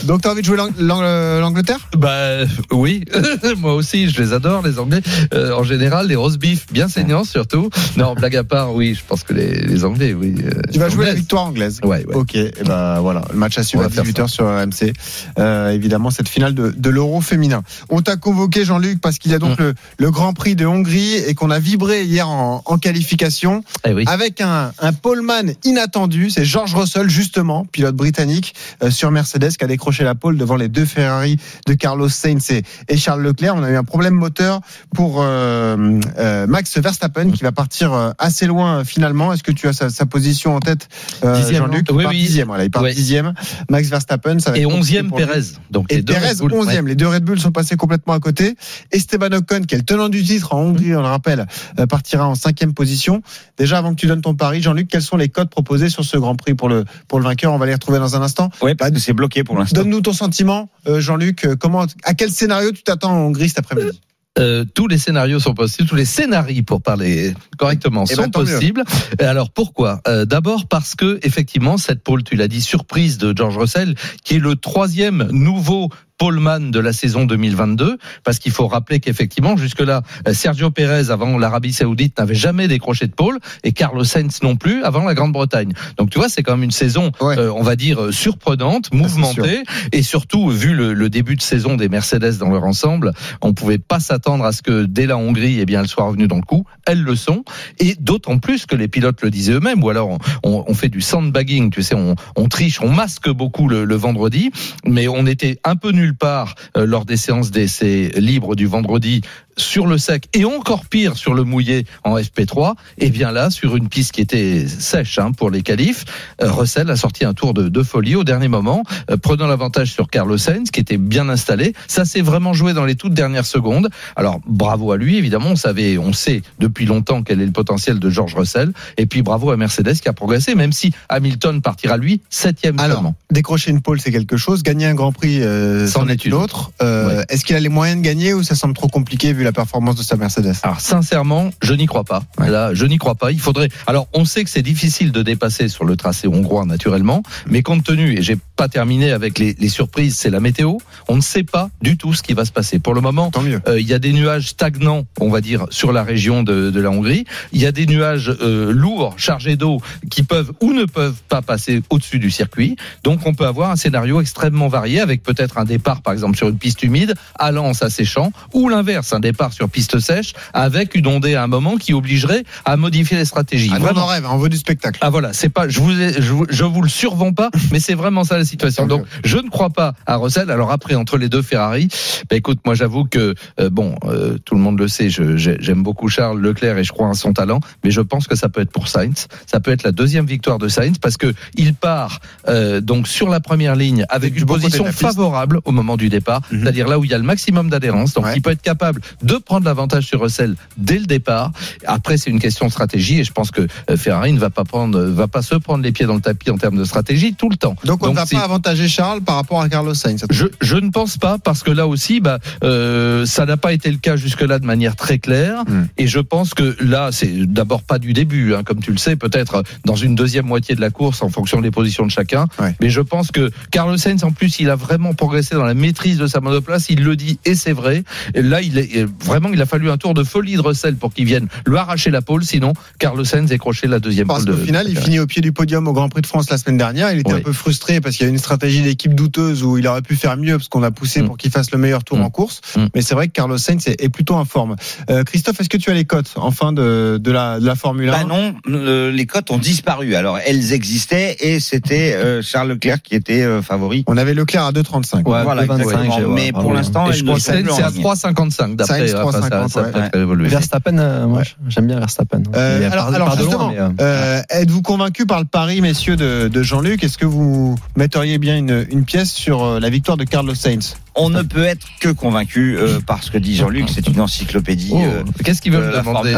Donc tu as envie de jouer l'Ang- l'Angleterre? Bah oui, moi aussi, je les adore, les Anglais. Euh, en général, les roast beef bien saignants surtout. Non, blague à part, oui, je pense que les, les Anglais, oui. euh, Tu vas jouer la victoire anglaise. Ouais, ouais. Ok, et ben voilà, le match à suivre à va faire 18h sur RMC. Euh, évidemment, cette finale de, de l'Euro féminin. On t'a convoqué, Jean-Luc, parce qu'il y a donc Mm. le, le Grand Prix de Hongrie et qu'on a vibré hier en, en qualification Eh oui. avec un, un poleman inattendu. C'est George Russell, justement, pilote britannique euh, sur Mercedes, qui a décroché la pole devant les deux Ferrari de Carlos Sainz et, et Charles Leclerc. On a eu un problème moteur pour euh, euh, Max Verstappen, qui va partir euh, assez loin finalement. Est-ce que tu as sa, sa position en tête, euh, Jean-Luc? Oui, part oui. dixième, voilà, il part dixième. Max Verstappen, ça va Et être compliqué 11e pour lui. Pérez. Donc Et 11e. ouais. Les deux Red Bull sont passés complètement à côté. Esteban Ocon, qui est le tenant du titre en Hongrie, on le rappelle, euh, partira en cinquième position. Déjà, avant que tu donnes ton pari, Jean-Luc, quels sont les codes proposés sur ce Grand Prix pour le, pour le vainqueur? On va les retrouver dans un instant. Parce que c'est bloqué pour l'instant. Donne-nous ton sentiment, euh, Jean-Luc. Euh, Comment, à quel scénario tu t'attends en Hongrie cet après-midi? Euh, tous les scénarios sont possibles, tous les scénarios pour parler correctement Eh sont ben, mieux. possibles. Et Alors pourquoi? Euh, D'abord parce que effectivement cette pole, tu l'as dit, surprise de George Russell, qui est le troisième nouveau poleman de la saison 2022, parce qu'il faut rappeler qu'effectivement jusque-là euh, Sergio Pérez avant l'Arabie Saoudite n'avait jamais décroché de pole et Carlos Sainz non plus avant la Grande-Bretagne. Donc tu vois c'est quand même une saison, euh, on va dire euh, surprenante, mouvementée et surtout vu le, le début de saison des Mercedes dans leur ensemble, on pouvait pas s'attendre à ce que dès la Hongrie, eh bien, elles soient revenues dans le coup. Elles le sont, et d'autant plus que les pilotes le disaient eux-mêmes, ou alors on, on- on fait du sandbagging, tu sais, on, on triche, on masque beaucoup le, le vendredi, mais on était un peu nulle part euh, lors des séances d'essai libres du vendredi sur le sec et encore pire sur le mouillé en FP3 et bien là sur une piste qui était sèche hein, pour les qualifs euh, Russell a sorti un tour de, de folie au dernier moment euh, prenant l'avantage sur Carlos Sainz qui était bien installé. Ça s'est vraiment joué dans les toutes dernières secondes. Alors bravo à lui évidemment on savait on sait depuis longtemps quel est le potentiel de George Russell. Et puis bravo à Mercedes qui a progressé même si Hamilton partira lui septième Alors, seulement. décrocher une pole, c'est quelque chose. Gagner un Grand Prix, euh, c'en est une. autre. Euh, Est-ce qu'il a les moyens de gagner ou ça semble trop compliqué vu la performance de sa Mercedes Alors sincèrement, je n'y crois pas. Là, je n'y crois pas. Il faudrait. Alors, on sait que c'est difficile de dépasser sur le tracé hongrois naturellement, mais compte tenu et j'ai pas terminé avec les, les surprises, c'est la météo. On ne sait pas du tout ce qui va se passer. Pour le moment, euh, il y a des nuages stagnants, on va dire, sur la région de, de la Hongrie. Il y a des nuages euh, lourds, chargés d'eau, qui peuvent ou ne peuvent pas passer au-dessus du circuit. Donc, on peut avoir un scénario extrêmement varié avec peut-être un départ, par exemple, sur une piste humide, allant en s'asséchant, ou l'inverse, un départ sur piste sèche avec une ondée à un moment qui obligerait à modifier les stratégies. Ah, on en rêve, on veut du spectacle. Ah voilà, c'est pas, je vous, ai- je, vous- je vous le survends pas, mais c'est vraiment ça la situation. Donc, je ne crois pas à Russell. Alors après, entre les deux Ferrari, bah écoute, moi j'avoue que euh, bon, euh, tout le monde le sait, j'aime beaucoup Charles Leclerc et je crois en son talent, mais je pense que ça peut être pour Sainz. Ça peut être la deuxième victoire de Sainz parce que il part euh, donc sur la première ligne avec une position favorable au moment du départ, c'est-à-dire là où il y a le maximum d'adhérence. Donc, il peut être capable de prendre l'avantage sur Russell dès le départ. Après, c'est une question de stratégie et je pense que euh, Ferrari ne va pas prendre, va pas se prendre les pieds dans le tapis en termes de stratégie tout le temps. Donc on ne va pas avantager Charles par rapport à Carlos Sainz. je, je ne pense pas parce que là aussi, bah, euh, ça n'a pas été le cas jusque-là de manière très claire. Hmm. Et je pense que là, c'est d'abord pas du début, hein, comme tu le sais, peut-être dans une deuxième moitié de la course en fonction des positions de chacun. Mais je pense que Carlos Sainz, en plus, il a vraiment progressé dans la maîtrise de sa monoplace. Il le dit et c'est vrai. Et là, il est vraiment, il a fallu un tour de folie de Russell pour qu'il vienne lui arracher la pole. Sinon, Carlos Sainz décroché la deuxième Parce pole. qu'au de- final, il finit au pied du podium au Grand Prix de France la semaine dernière. Il était un peu frustré parce qu'il y a une stratégie d'équipe douteuse où il aurait pu faire mieux parce qu'on a poussé Mm. pour qu'il fasse le meilleur tour en course. Mais c'est vrai que Carlos Sainz est, est plutôt en forme. Euh, Christophe, est-ce que tu as les cotes en fin de, de, la, de la Formule 1 Bah non, euh, les cotes ont disparu. Alors elles existaient et c'était euh, Charles Leclerc qui était euh, favori. On avait Leclerc à 2,35. voilà, exactement. Mais pour l'instant, je crois que c'est à ligne. 3,55 d'après. Sainz, enfin, ça- 3,50, ça ouais. peut. Verstappen, euh, moi, j'aime bien Verstappen. Euh, Il est alors, par- alors par de loin, justement, mais, euh, euh, êtes-vous convaincu par le pari, messieurs, de, de Jean-Luc? Est-ce que vous metteriez bien une, une pièce sur euh, la victoire de Carlos Sainz? On ne peut être que convaincu euh, par ce que dit Jean-Luc. C'est une encyclopédie. Oh, euh, Qu'est-ce qu'il veut de me demander.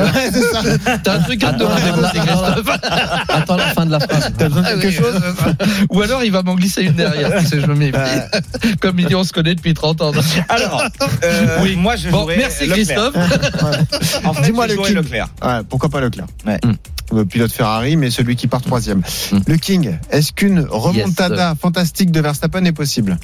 T'as un truc à me demander, Christophe Attends la fin de la phrase. T'as besoin de Ah quelque chose Ou alors il va m'en glisser une derrière, tu sais, je me méfie. Comme il dit, on se connaît depuis 30 ans. Alors, euh, Oui. moi je Bon, merci Leclerc. Christophe. En fait, Dis-moi je le King. Leclerc. Ouais, pourquoi pas Leclerc Ouais. Le pilote Ferrari, mais celui qui part troisième. Mm. Le King, est-ce qu'une remontada fantastique de Verstappen est possible?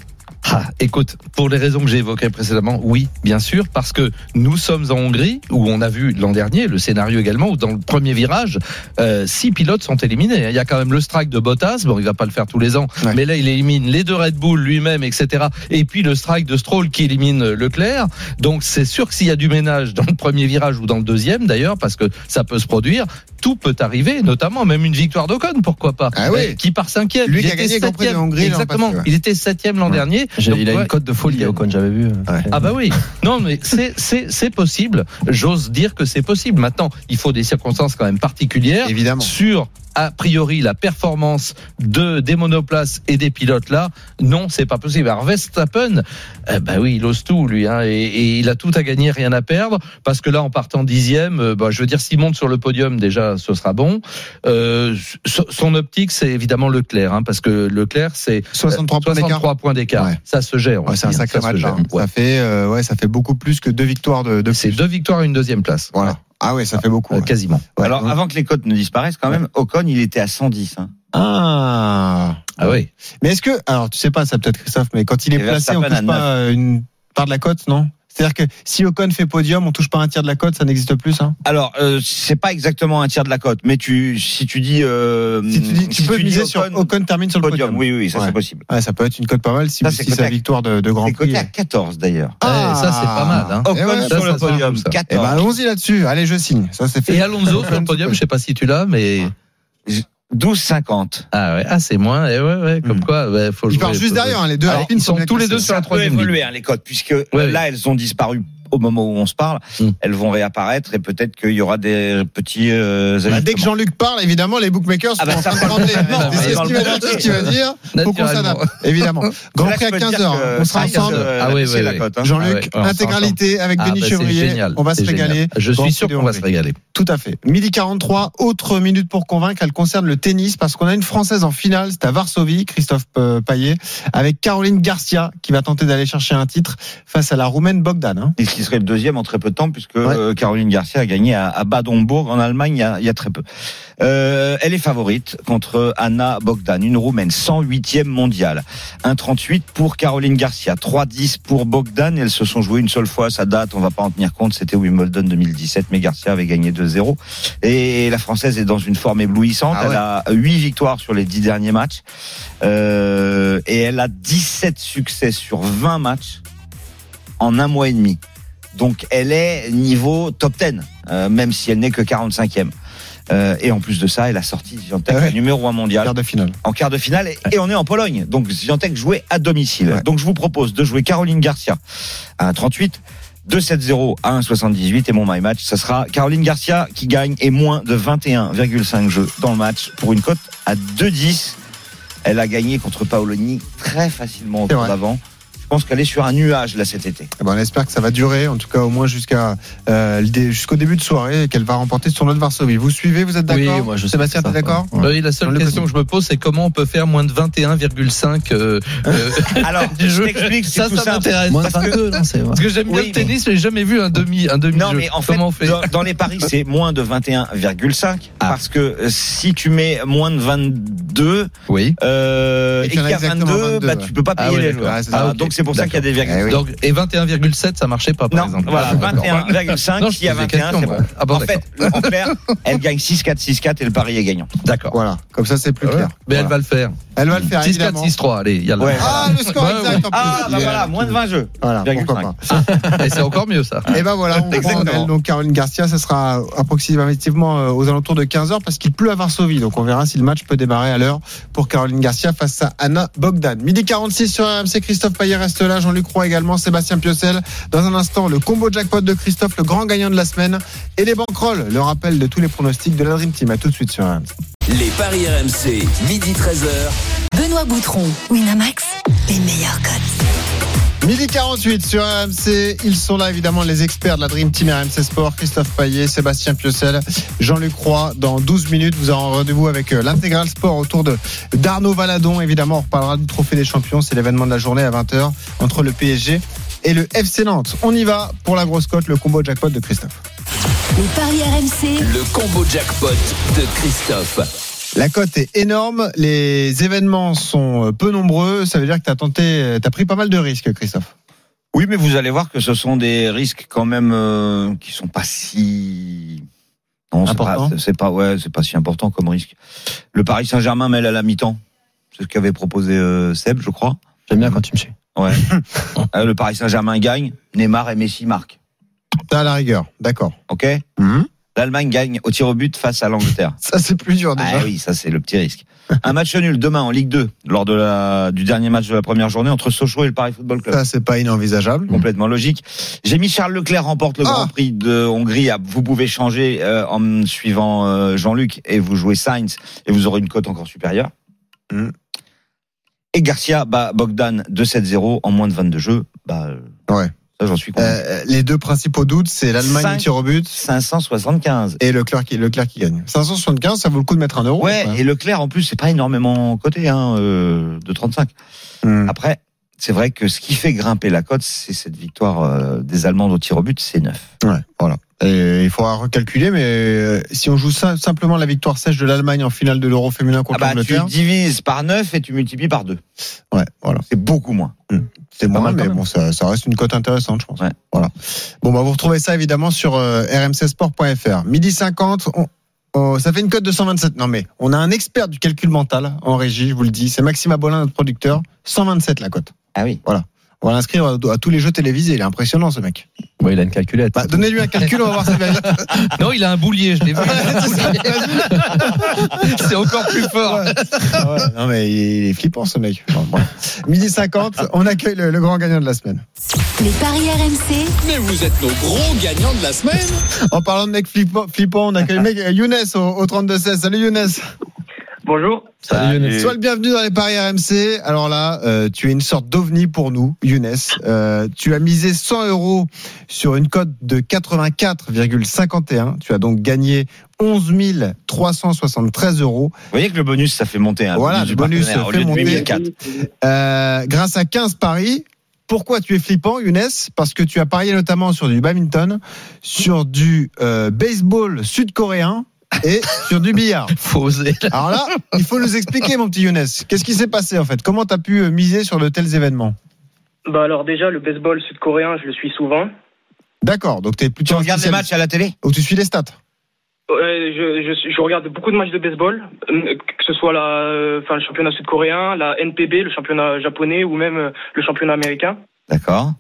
Ah, écoute, pour les raisons que j'ai évoquées précédemment, oui, bien sûr, parce que nous sommes en Hongrie, où on a vu l'an dernier le scénario également, où dans le premier virage, euh, six pilotes sont éliminés. Il y a quand même le strike de Bottas, bon, il va pas le faire tous les ans, Ouais. mais là, il élimine les deux Red Bull lui-même, etc. Et puis le strike de Stroll qui élimine Leclerc. Donc c'est sûr que s'il y a du ménage dans le premier virage ou dans le deuxième, d'ailleurs, parce que ça peut se produire, tout peut arriver, notamment même une victoire d'Ocon, pourquoi pas Ah oui. Qui part cinquième. Lui il qui a était gagné le Grand Prix de septième. Hongrie l'an Exactement. passé, ouais. Il était septième l'an dernier. J'ai- Donc, il a ouais. une cote de folie, Ocon, j'avais vu. Ah bah oui. Non mais c'est c'est c'est possible. J'ose dire que c'est possible. Maintenant, il faut des circonstances quand même particulières Évidemment. sur a priori la performance de des monoplaces et des pilotes là. Non, c'est pas possible. Alors Verstappen, eh ben oui, il ose tout lui hein, et, et il a tout à gagner, rien à perdre parce que là en partant dixième, euh, bah, je veux dire s'il monte sur le podium déjà, ce sera bon. Euh, so- son optique c'est évidemment Leclerc hein, parce que Leclerc c'est 63 points d'écart. 63 points d'écart. Ouais. ça se gère. Ouais, c'est un aussi, sacré ça se match. gère. hein. Ouais. Ça fait, euh, ouais, ça fait beaucoup plus que deux victoires de. de C'est deux victoires et une deuxième place. Voilà. Ah ouais, ça fait beaucoup. Euh. Quasiment. Ouais. Alors, avant que les cotes ne disparaissent, quand même, Ocon, il était à 110. Hein. Ah. Ah oui. Mais est-ce que, alors tu sais pas, ça peut-être Christophe, mais quand il est Et placé, on touche pas euh, une part de la cote, non? C'est-à-dire que si Ocon fait podium, on touche pas un tiers de la cote, ça n'existe plus, hein Alors, euh, c'est pas exactement un tiers de la cote, mais tu, si tu dis, euh, Si tu dis, tu si peux dis miser sur Ocon, Ocon termine sur le podium, podium. oui, oui, ça Ouais. c'est possible. Ouais, ça peut être une cote pas mal si, Ça, c'est si sa à- victoire de, de Grand C'est Prix. coté à 14 d'ailleurs. Ah. Eh, ça, c'est pas mal. Hein. Ocon Eh ouais, sur ça, le ça, ça, podium, ça. 14. Eh ben, allons-y là-dessus. Allez, je signe. Ça, c'est fait. Et Alonso sur le podium, je sais pas si tu l'as, mais 12,50. ah ouais, ah c'est moins. Et ouais, ouais, comme Hmm. quoi, ouais, faut Ils jouer. partent juste derrière, hein, les deux. Alors, ils sont tous les deux sur la Ça peut troisième évoluer hein, les cotes, puisque oui. là elles ont disparu au moment où on se parle. Mm. Elles vont réapparaître et peut-être qu'il y aura des petits euh, Bah, dès que. Jean-Luc parle, évidemment, les bookmakers Ah bah, sont en train de C'est ce qu'il va dire. Faut qu'on s'adapte, évidemment. Grand Prix à je peux te 15 dire heures. que On sera ensemble. Ah oui, c'est oui, la oui. cote. Jean-Luc, intégralité avec Denis bah, Chevrier. On va se régaler. Je suis sûr qu'on va se régaler. Tout à fait. Midi 43, autre minute pour convaincre. Elle concerne le tennis parce qu'on a une Française en finale. C'est à Varsovie, Christophe euh, Paillet, avec Caroline Garcia qui va tenter d'aller chercher un titre face à la Roumaine Bogdan. hein. Serait le deuxième en très peu de temps, puisque Ouais. euh, Caroline Garcia a gagné à, à Bad-Homburg en Allemagne il y a, il y a très peu. Euh, elle est favorite contre Anna Bogdan, une roumaine, 108e mondiale. 1,38 pour Caroline Garcia, 3,10 pour Bogdan. Elles se sont jouées une seule fois, ça date, on va pas en tenir compte, c'était Wimbledon 2017, mais Garcia avait gagné 2-0. Et la Française est dans une forme éblouissante. Ah ouais. Elle a 8 victoires sur les 10 derniers matchs. Euh, et elle a 17 succès sur 20 matchs en un mois et demi. Donc elle est niveau top 10, euh, même si elle n'est que 45e. Euh, et en plus de ça, elle a sorti Zviantec, Ah ouais. numéro 1 mondial, Quart de finale. en quart de finale. Et, et on est en Pologne. Donc Zviantec jouait à domicile. Ouais. Donc je vous propose de jouer Caroline Garcia à 1,38. 2-7-0 à 1,78 et mon my match, ça sera Caroline Garcia qui gagne et moins de 21,5 jeux dans le match pour une cote à 2,10. Elle a gagné contre Paoloni très facilement au tour d'avant. Pense qu'elle est sur un nuage là cet été. Eh ben, on espère que ça va durer, en tout cas au moins jusqu'à euh, jusqu'au début de soirée et qu'elle va remporter ce tournoi de Varsovie. Vous suivez, vous êtes d'accord Oui, moi, je Sébastien, t'es d'accord quoi. Oui, la seule question que je me pose, c'est comment on peut faire moins de 21,5 euh, euh, Alors, du je jeu. t'explique, Ça, tout ça m'intéresse. Moins de Parce que, 22, non, c'est vrai. parce que j'aime bien Oui, le tennis, mais j'ai jamais vu un demi, un demi Non, mais en fait, Comment on fait dans, dans les paris, c'est moins de 21,5 Ah. parce que euh, si tu mets moins de 22 Oui. euh, Et et qu'il y qu'il en y a a exactement 22, 22, bah, ouais. tu peux pas Ah payer ouais, les joueurs. Ah, donc c'est pour ça qu'il y a des virgules. Eh oui. Donc, et 21,7, ça marchait pas, par Non, exemple. voilà, Ah, d'accord. 21,5, Non, je s'il y a posais 21, question, c'est bon. Ah bon, en fait, en clair, elle gagne 6-4, 6-4 et le pari est gagnant. D'accord. Voilà, comme ça c'est plus clair. Mais elle va le faire. Elle va le faire 6-4, évidemment. 6-3, allez, il y a le. Ouais. Ah, le score Ouais, exact ouais. en plus. Ah, bah voilà, moins de 20 jeux. Voilà, pourquoi pas. Et c'est encore mieux, ça. Et ben voilà, on prend donc Caroline Garcia, ça sera approximativement euh, aux alentours de 15h parce qu'il pleut à Varsovie. Donc on verra si le match peut démarrer à l'heure pour Caroline Garcia face à Anna Bogdan. Midi 46 sur RMC, Christophe Payet reste là, Jean-Luc Roy également, Sébastien Piocel. Dans un instant, le combo jackpot de Christophe, le grand gagnant de la semaine et les banquerolles, le rappel de tous les pronostics de la Dream Team. À tout de suite sur RMC. Les paris RMC, midi 13h. Benoît Boutron, Winamax, les meilleurs codes. Midi 48 sur RMC. Ils sont là, évidemment, les experts de la Dream Team RMC Sport. Christophe Payet, Sébastien Piocel, Jean-Luc Roy. Dans 12 minutes, vous aurez rendez-vous avec euh, l'intégral sport autour de d'Arnaud Valadon. Évidemment, on reparlera du Trophée des Champions. C'est l'événement de la journée à 20h entre le PSG et le FC Nantes. On y va pour la grosse cote, le combo jackpot de Christophe. Les paris RMC, Le combo jackpot de Christophe. La cote est énorme. Les événements sont euh, peu nombreux. Ça veut dire que tu as tenté, tu as pris pas mal de risques, Christophe. Oui, mais vous allez voir que ce sont des risques quand même euh, qui sont pas si non, c'est pas, Important. c'est pas ouais, c'est pas si important comme risque. Le Paris Saint-Germain mêle à la mi-temps. C'est ce qu'avait proposé euh, Seb, je crois. J'aime bien quand tu me suis. Ouais. Euh, le Paris Saint-Germain gagne, Neymar et Messi marquent. T'as à la rigueur. D'accord. OK? Mhm. L'Allemagne gagne au tir au but face à l'Angleterre. Ça, c'est plus dur déjà. Ah oui, ça c'est le petit risque. Un match nul demain en Ligue 2 lors de la du dernier match de la première journée entre Sochaux et le Paris Football Club. Ça, c'est pas inenvisageable. Complètement logique. J'ai mis Charles Leclerc remporte le Ah. Grand Prix de Hongrie. Ah, Vous pouvez changer euh, en suivant euh, Jean-Luc et vous jouez Sainz et vous aurez une cote encore supérieure. Mm. Et Garcia bat Bogdan 2-7-0 en moins de 22 jeux. Bah, euh, Ouais. Ça j'en suis convaincu. Euh, les deux principaux doutes, c'est l'Allemagne au but 575. et Leclerc qui, Leclerc qui gagne. 575, ça vaut le coup de mettre un euro. Ouais, et Leclerc en plus c'est pas énormément coté hein, euh, de 35. Hmm. Après, c'est vrai que ce qui fait grimper la cote, c'est cette victoire euh, des Allemands au tir au but, c'est 9. Ouais, voilà. Et il faudra recalculer, mais euh, si on joue sim- simplement la victoire sèche de l'Allemagne en finale de l'Euro féminin Ah contre bah, tu divises par 9 et tu multiplies par 2. ouais, voilà. C'est beaucoup moins. C'est moins, mais bon, ça, ça reste une cote intéressante, je pense. Ouais. Voilà. Bon, bah, vous retrouvez ça évidemment sur euh, rmcsport.fr. Midi 50, on- on- ça fait une cote de 127. Non, mais on a un expert du calcul mental en régie, je vous le dis. C'est Maxime Abolin, notre producteur. 127 la cote. Ah oui. Voilà. On va l'inscrire à, tous les jeux télévisés. Il est impressionnant, ce mec. Ouais, il a une calculette. Bah, Donnez-lui un calcul, on va voir s'il va Non, il a un boulier, je l'ai vu. C'est encore plus fort. Ouais, non, mais il est flippant, ce mec. Bon, bon. Midi 50, on accueille le, le grand gagnant de la semaine. Les paris RMC. Mais vous êtes nos gros gagnants de la semaine. En parlant de mec flippant, flippant on accueille le mec euh, Younes au, au 32-16. Salut Younes. Bonjour. Salut Younes. Sois le bienvenu dans les paris RMC. Alors là, euh, tu es une sorte d'ovni pour nous, Younes. Euh, tu as misé 100 euros sur une cote de 84,51. Tu as donc gagné 11 373 euros. Vous voyez que le bonus, ça fait monter un Voilà, le bonus au fait monter. 8004. Euh, grâce à 15 paris. Pourquoi tu es flippant, Younes? Parce que tu as parié notamment sur du badminton, sur du euh, baseball sud-coréen et sur du billard. Faut oser. Alors là, il faut nous expliquer, mon petit Younes. Qu'est-ce qui s'est passé en fait? Comment tu as pu euh, miser sur de tels événements? Bah alors déjà le baseball sud-coréen, je le suis souvent. D'accord, donc tu es plutôt. Tu regardes les matchs à la télé? Ou tu suis les stats? Ouais, je, je, suis- je regarde beaucoup de matchs de baseball, euh, que ce soit la, euh, enfin, le championnat sud-coréen, la NPB, le championnat japonais ou même euh, le championnat américain. D'accord.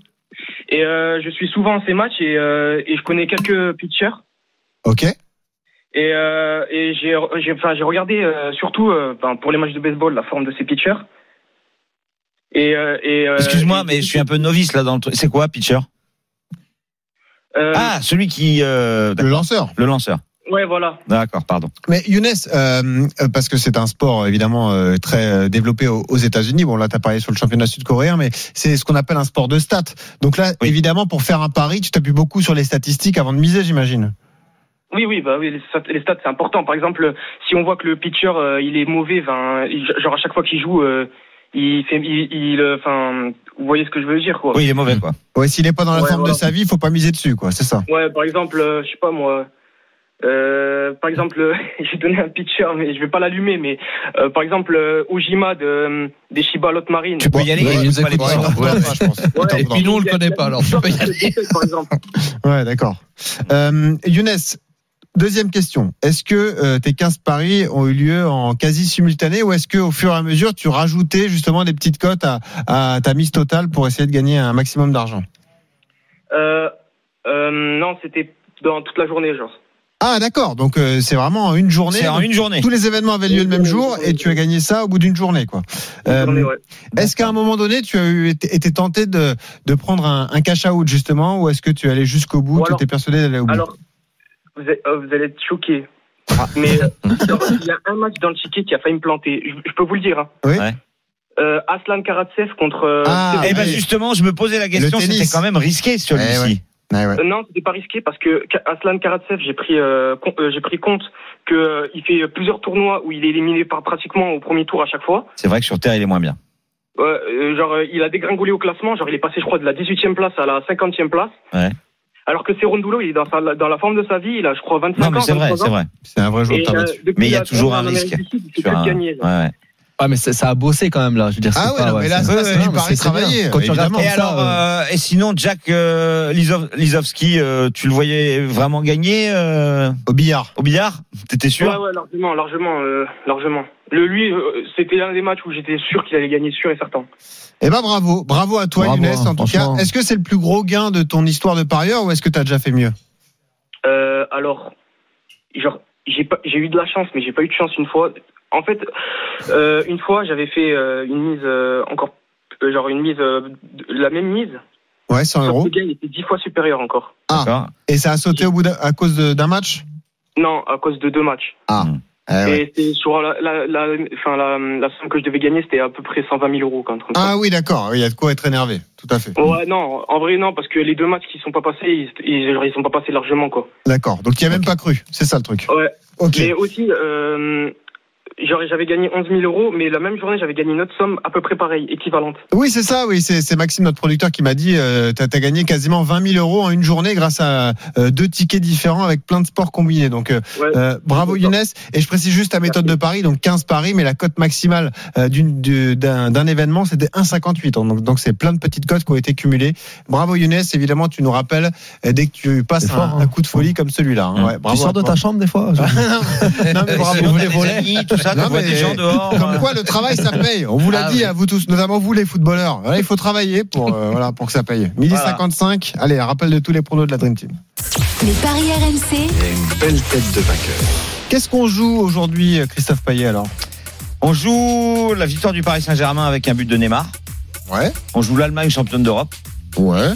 Et euh, je suis souvent ces matchs et, euh, et je connais quelques pitchers. Ok. Et, euh, et j'ai, j'ai, enfin, j'ai regardé euh, surtout euh, enfin, pour les matchs de baseball la forme de ces pitchers. Et, euh, et, euh, Excuse-moi, mais je suis un peu novice là dans le truc. C'est quoi, pitcher? Euh, Ah, celui qui. euh, Le lanceur. Le lanceur. Ouais, voilà. D'accord, pardon. Mais Younes, euh, parce que c'est un sport évidemment euh, très développé aux, aux États-Unis. Bon, là, tu as parlé sur le championnat sud-coréen, mais c'est ce qu'on appelle un sport de stats. Donc là, Oui. évidemment, pour faire un pari, tu t'appuies beaucoup sur les statistiques avant de miser, j'imagine. Oui, oui, bah oui, les stats, les stats, c'est important. Par exemple, si on voit que le pitcher euh, il est mauvais, ben, il- genre à chaque fois qu'il joue, euh, il fait, il, il, euh, enfin, vous voyez ce que je veux dire, quoi. Oui, il est mauvais, quoi. Ouais, s'il n'est pas dans la Ouais, forme voilà. de sa vie, il faut pas miser dessus, quoi. C'est ça. Ouais, par exemple, euh, je sais pas moi. Euh, par exemple, euh, j'ai donné un pitcher, mais je vais pas l'allumer. Mais euh, par exemple, euh, Ojima de, euh, des Shiba Lot Marine. Tu peux y aller, Ouais, il nous pas l'émission. pas, ouais, je pense. Ouais, Et puis nous, on le connaît pas, alors tu peux y aller. Par exemple. Ouais, d'accord. Euh, Younes, deuxième question. Est-ce que euh, tes 15 paris ont eu lieu en quasi simultané ou est-ce que au fur et à mesure, tu rajoutais justement des petites cotes à, à ta mise totale pour essayer de gagner un maximum d'argent? Euh, euh, non, c'était dans toute la journée, genre. Ah, d'accord. Donc euh, c'est vraiment en une journée. C'est en une journée. Tous les événements avaient lieu le même jour et tu as gagné ça au bout d'une journée, quoi. Une Euh, journée, ouais. Est-ce qu'à un moment donné, tu as eu, été, tenté de, de prendre un, un cash out justement, ou est-ce que tu allé jusqu'au bout, Ou tu alors- étais persuadé d'aller au bout? Alors, vous, êtes- euh, vous allez être choqués. Mais euh, genre, il y a un match dans le ticket qui a failli me planter. Je, je peux vous le dire. Hein. Oui. Ouais. Euh, Aslan Karatsev contre. euh, Ah, Eh ben justement, je me posais la question, c'était quand même risqué celui-ci. Eh ouais. Ouais, ouais. Euh, non, c'était pas risqué parce que Aslan Karatsev, j'ai pris, euh, euh, j'ai pris compte que euh, il fait plusieurs tournois où il est éliminé par pratiquement au premier tour à chaque fois. C'est vrai que sur Terre, il est moins bien. Euh, genre, euh, il a dégringolé au classement. Genre, il est passé, je crois, de la 18e place à la 50e place. Ouais. Alors que Cerundolo, il est dans, sa, dans la forme de sa vie. Il a, je crois, 25 Non, ans. mais c'est vrai, 23 c'est vrai. C'est un vrai joueur de euh, Mais il y a toujours un risque. Un- gagner, genre. ouais, ouais. Ah, mais ça ça a bossé quand même là. Je veux dire, Ah c'est ouais, pas, non, mais là, c'est- ça, ouais, c'est ouais, du mais pari travaillé, Quand tu regardes. Et comme ça, alors, euh, euh, et sinon, Jack euh, Lisowski, euh, tu le voyais vraiment gagner euh, Au billard. au billard? T'étais sûr? Ouais, ouais, largement, largement, euh, largement. Le, lui, euh, c'était l'un des matchs où j'étais sûr qu'il allait gagner, sûr et certain. Eh ben bravo, bravo à toi Bravo, Younes en hein, tout cas. Est-ce que c'est le plus gros gain de ton histoire de parieur ou est-ce que tu as déjà fait mieux? Euh, alors, genre, j'ai pas, j'ai eu de la chance, mais j'ai pas eu de chance une fois. En fait, euh, une fois, j'avais fait euh, une mise euh, encore, euh, genre une mise, euh, de- la même mise. Ouais, 100 Sauf euros. Le gain était dix fois supérieur encore. Ah, D'accord. et ça a sauté au bout d'un- à cause de- d'un match? Non, à cause de deux matchs. Ah, Ouais. Et c'est sur la, la, la, enfin, la, la somme que je devais gagner, c'était à peu près 120 000 euros quand. Ah oui, d'accord, il y a de quoi être énervé, tout à fait. Ouais, non, en vrai, non, parce que les deux matchs qui sont pas passés, ils, ils, ils sont pas passés largement, quoi. D'accord, donc tu n'y as même pas cru, c'est ça le truc. Ouais. Ok. Mais aussi, euh, j'avais gagné 11 000 euros, mais la même journée j'avais gagné une autre somme à peu près pareille, équivalente. Oui, c'est ça, oui. C'est c'est Maxime, notre producteur, qui m'a dit euh, t'as as gagné quasiment 20 000 euros en une journée grâce à euh, deux tickets différents avec plein de sports combinés. Donc, euh, Ouais. euh, bravo Younes. Et je précise juste la méthode de Paris, donc 15 paris, mais la cote maximale euh, d'un d'un événement, c'était 1,58. Donc, donc c'est plein de petites cotes qui ont été cumulées. Bravo Younes. Évidemment, tu nous rappelles euh, dès que tu passes un, hein. un coup de folie comme celui-là. hein. Ouais, bravo tu sors de ta chambre des fois Non, mais bravo. Vous les amis, tout ça, Non, mais des gens dehors. Comme quoi, le travail, ça paye. On vous l'a Ah dit à vous tous, notamment vous les footballeurs. Voilà, il faut travailler pour, euh, voilà, pour que ça paye. Midi Voilà. 55. Allez, un rappel de tous les pronos de la Dream Team. Les paris RMC. Une belle tête de vainqueur. Qu'est-ce qu'on joue aujourd'hui, euh, Christophe Payet, alors? On joue la victoire du Paris Saint-Germain avec un but de Neymar. Ouais. On joue l'Allemagne championne d'Europe. Ouais.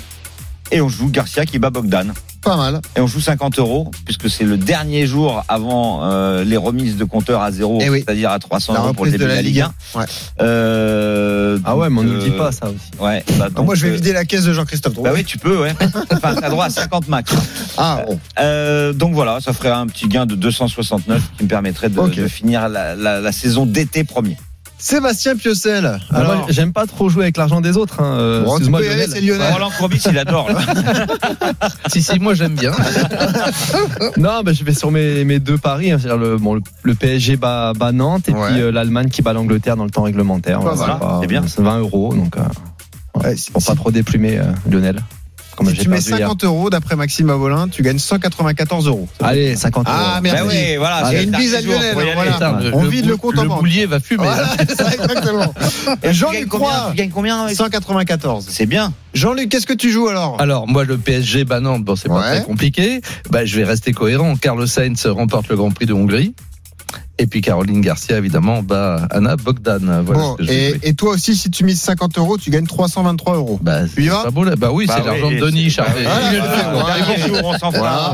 Et on joue Garcia qui bat Bogdan. Pas mal. Et on joue 50 euros, puisque c'est le dernier jour avant euh, les remises de compteurs à zéro, Eh oui. c'est-à-dire à 300 La euros pour le début de la Ligue 1. Ouais. Euh, Ah ouais, mais on donc, ne nous dit euh, pas ça aussi. Ouais, bah, Alors, moi, je vais euh, vider la caisse de Jean-Christophe Bah oui, tu peux, ouais. Enfin, t'as droit à 50 max. Ah, bon. Euh, donc voilà, ça ferait un petit gain de 269 qui me permettrait de, finir la, la- la saison d'été premier. Sébastien Piocel. Alors, Alors, moi, j'aime pas trop jouer avec l'argent des autres. Hein. euh, Bon, excuse-moi, Lionel. c'est Lionel. Roland Courbis, il adore. là. Si, si, moi j'aime bien. Non, bah, je vais sur mes, mes deux paris. hein, c'est-à-dire le, bon, le, le PSG bat, bat Nantes et Ouais. puis euh, l'Allemagne qui bat l'Angleterre dans le temps réglementaire. Voilà, pas- C'est bien. C'est 20 euros, donc euh, ouais, si, pour si- pas trop déplumer euh, Lionel. Comme si tu mets perdu hier. 50 euros, d'après Maxime Avolin, tu gagnes 194 euros. Allez, 50 Ah, euros. merci. Bah oui, voilà. Une le bise à Lionel. voilà. Le- On le vide le compte en Le banque. boulier va fumer. Voilà, ça, exactement. Et Jean-Luc Croix, Tu gagnes combien avec 194. C'est bien. Jean-Luc, qu'est-ce que tu joues alors? Alors, moi, le PSG, bah non, bon, c'est pas Ouais. très compliqué. Bah, je vais rester cohérent. Carlos Sainz remporte le Grand Prix de Hongrie. Et puis Caroline Garcia, évidemment, bat Anna Bogdan. Voilà Bon, ce que et, toi aussi, si tu mises 50 euros, tu gagnes 323 euros. Bah, Tu y c'est vas pas beau, là Bah oui, Bah c'est oui, l'argent de Denis, dernier jour,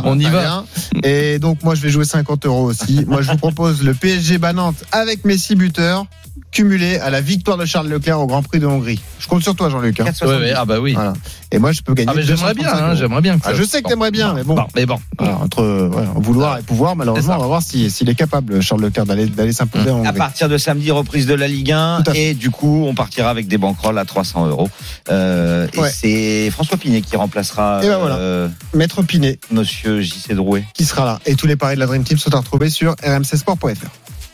on y va. bien. Et donc, moi, je vais jouer 50 euros aussi. Moi, je vous propose le PSG Banante avec Messi buteur, cumulé à la victoire de Charles Leclerc au Grand Prix de Hongrie. Je compte sur toi, Jean-Luc. hein. 4,70. Ouais, ouais, ah bah oui. Voilà. Et moi, je peux gagner. Ah, mais j'aimerais bien, 235 hein, j'aimerais bien. que Ah, ça- je sais que t'aimerais bien, mais bon. mais bon. Voilà, entre ouais, vouloir et pouvoir, malheureusement, on va voir si- s'il est capable, Charles Leclerc, d'aller d'aller s'imposer en À partir de samedi, reprise de la Ligue 1 Tout à fait. et du coup, on partira avec des banquerolles à 300 euros. Euh, Ouais. Et c'est François Pinet qui remplacera Et ben voilà. euh, Maître Pinet Monsieur JC Drouet. qui sera là. Et tous les paris de la Dream Team sont à retrouver sur rmcsport.fr.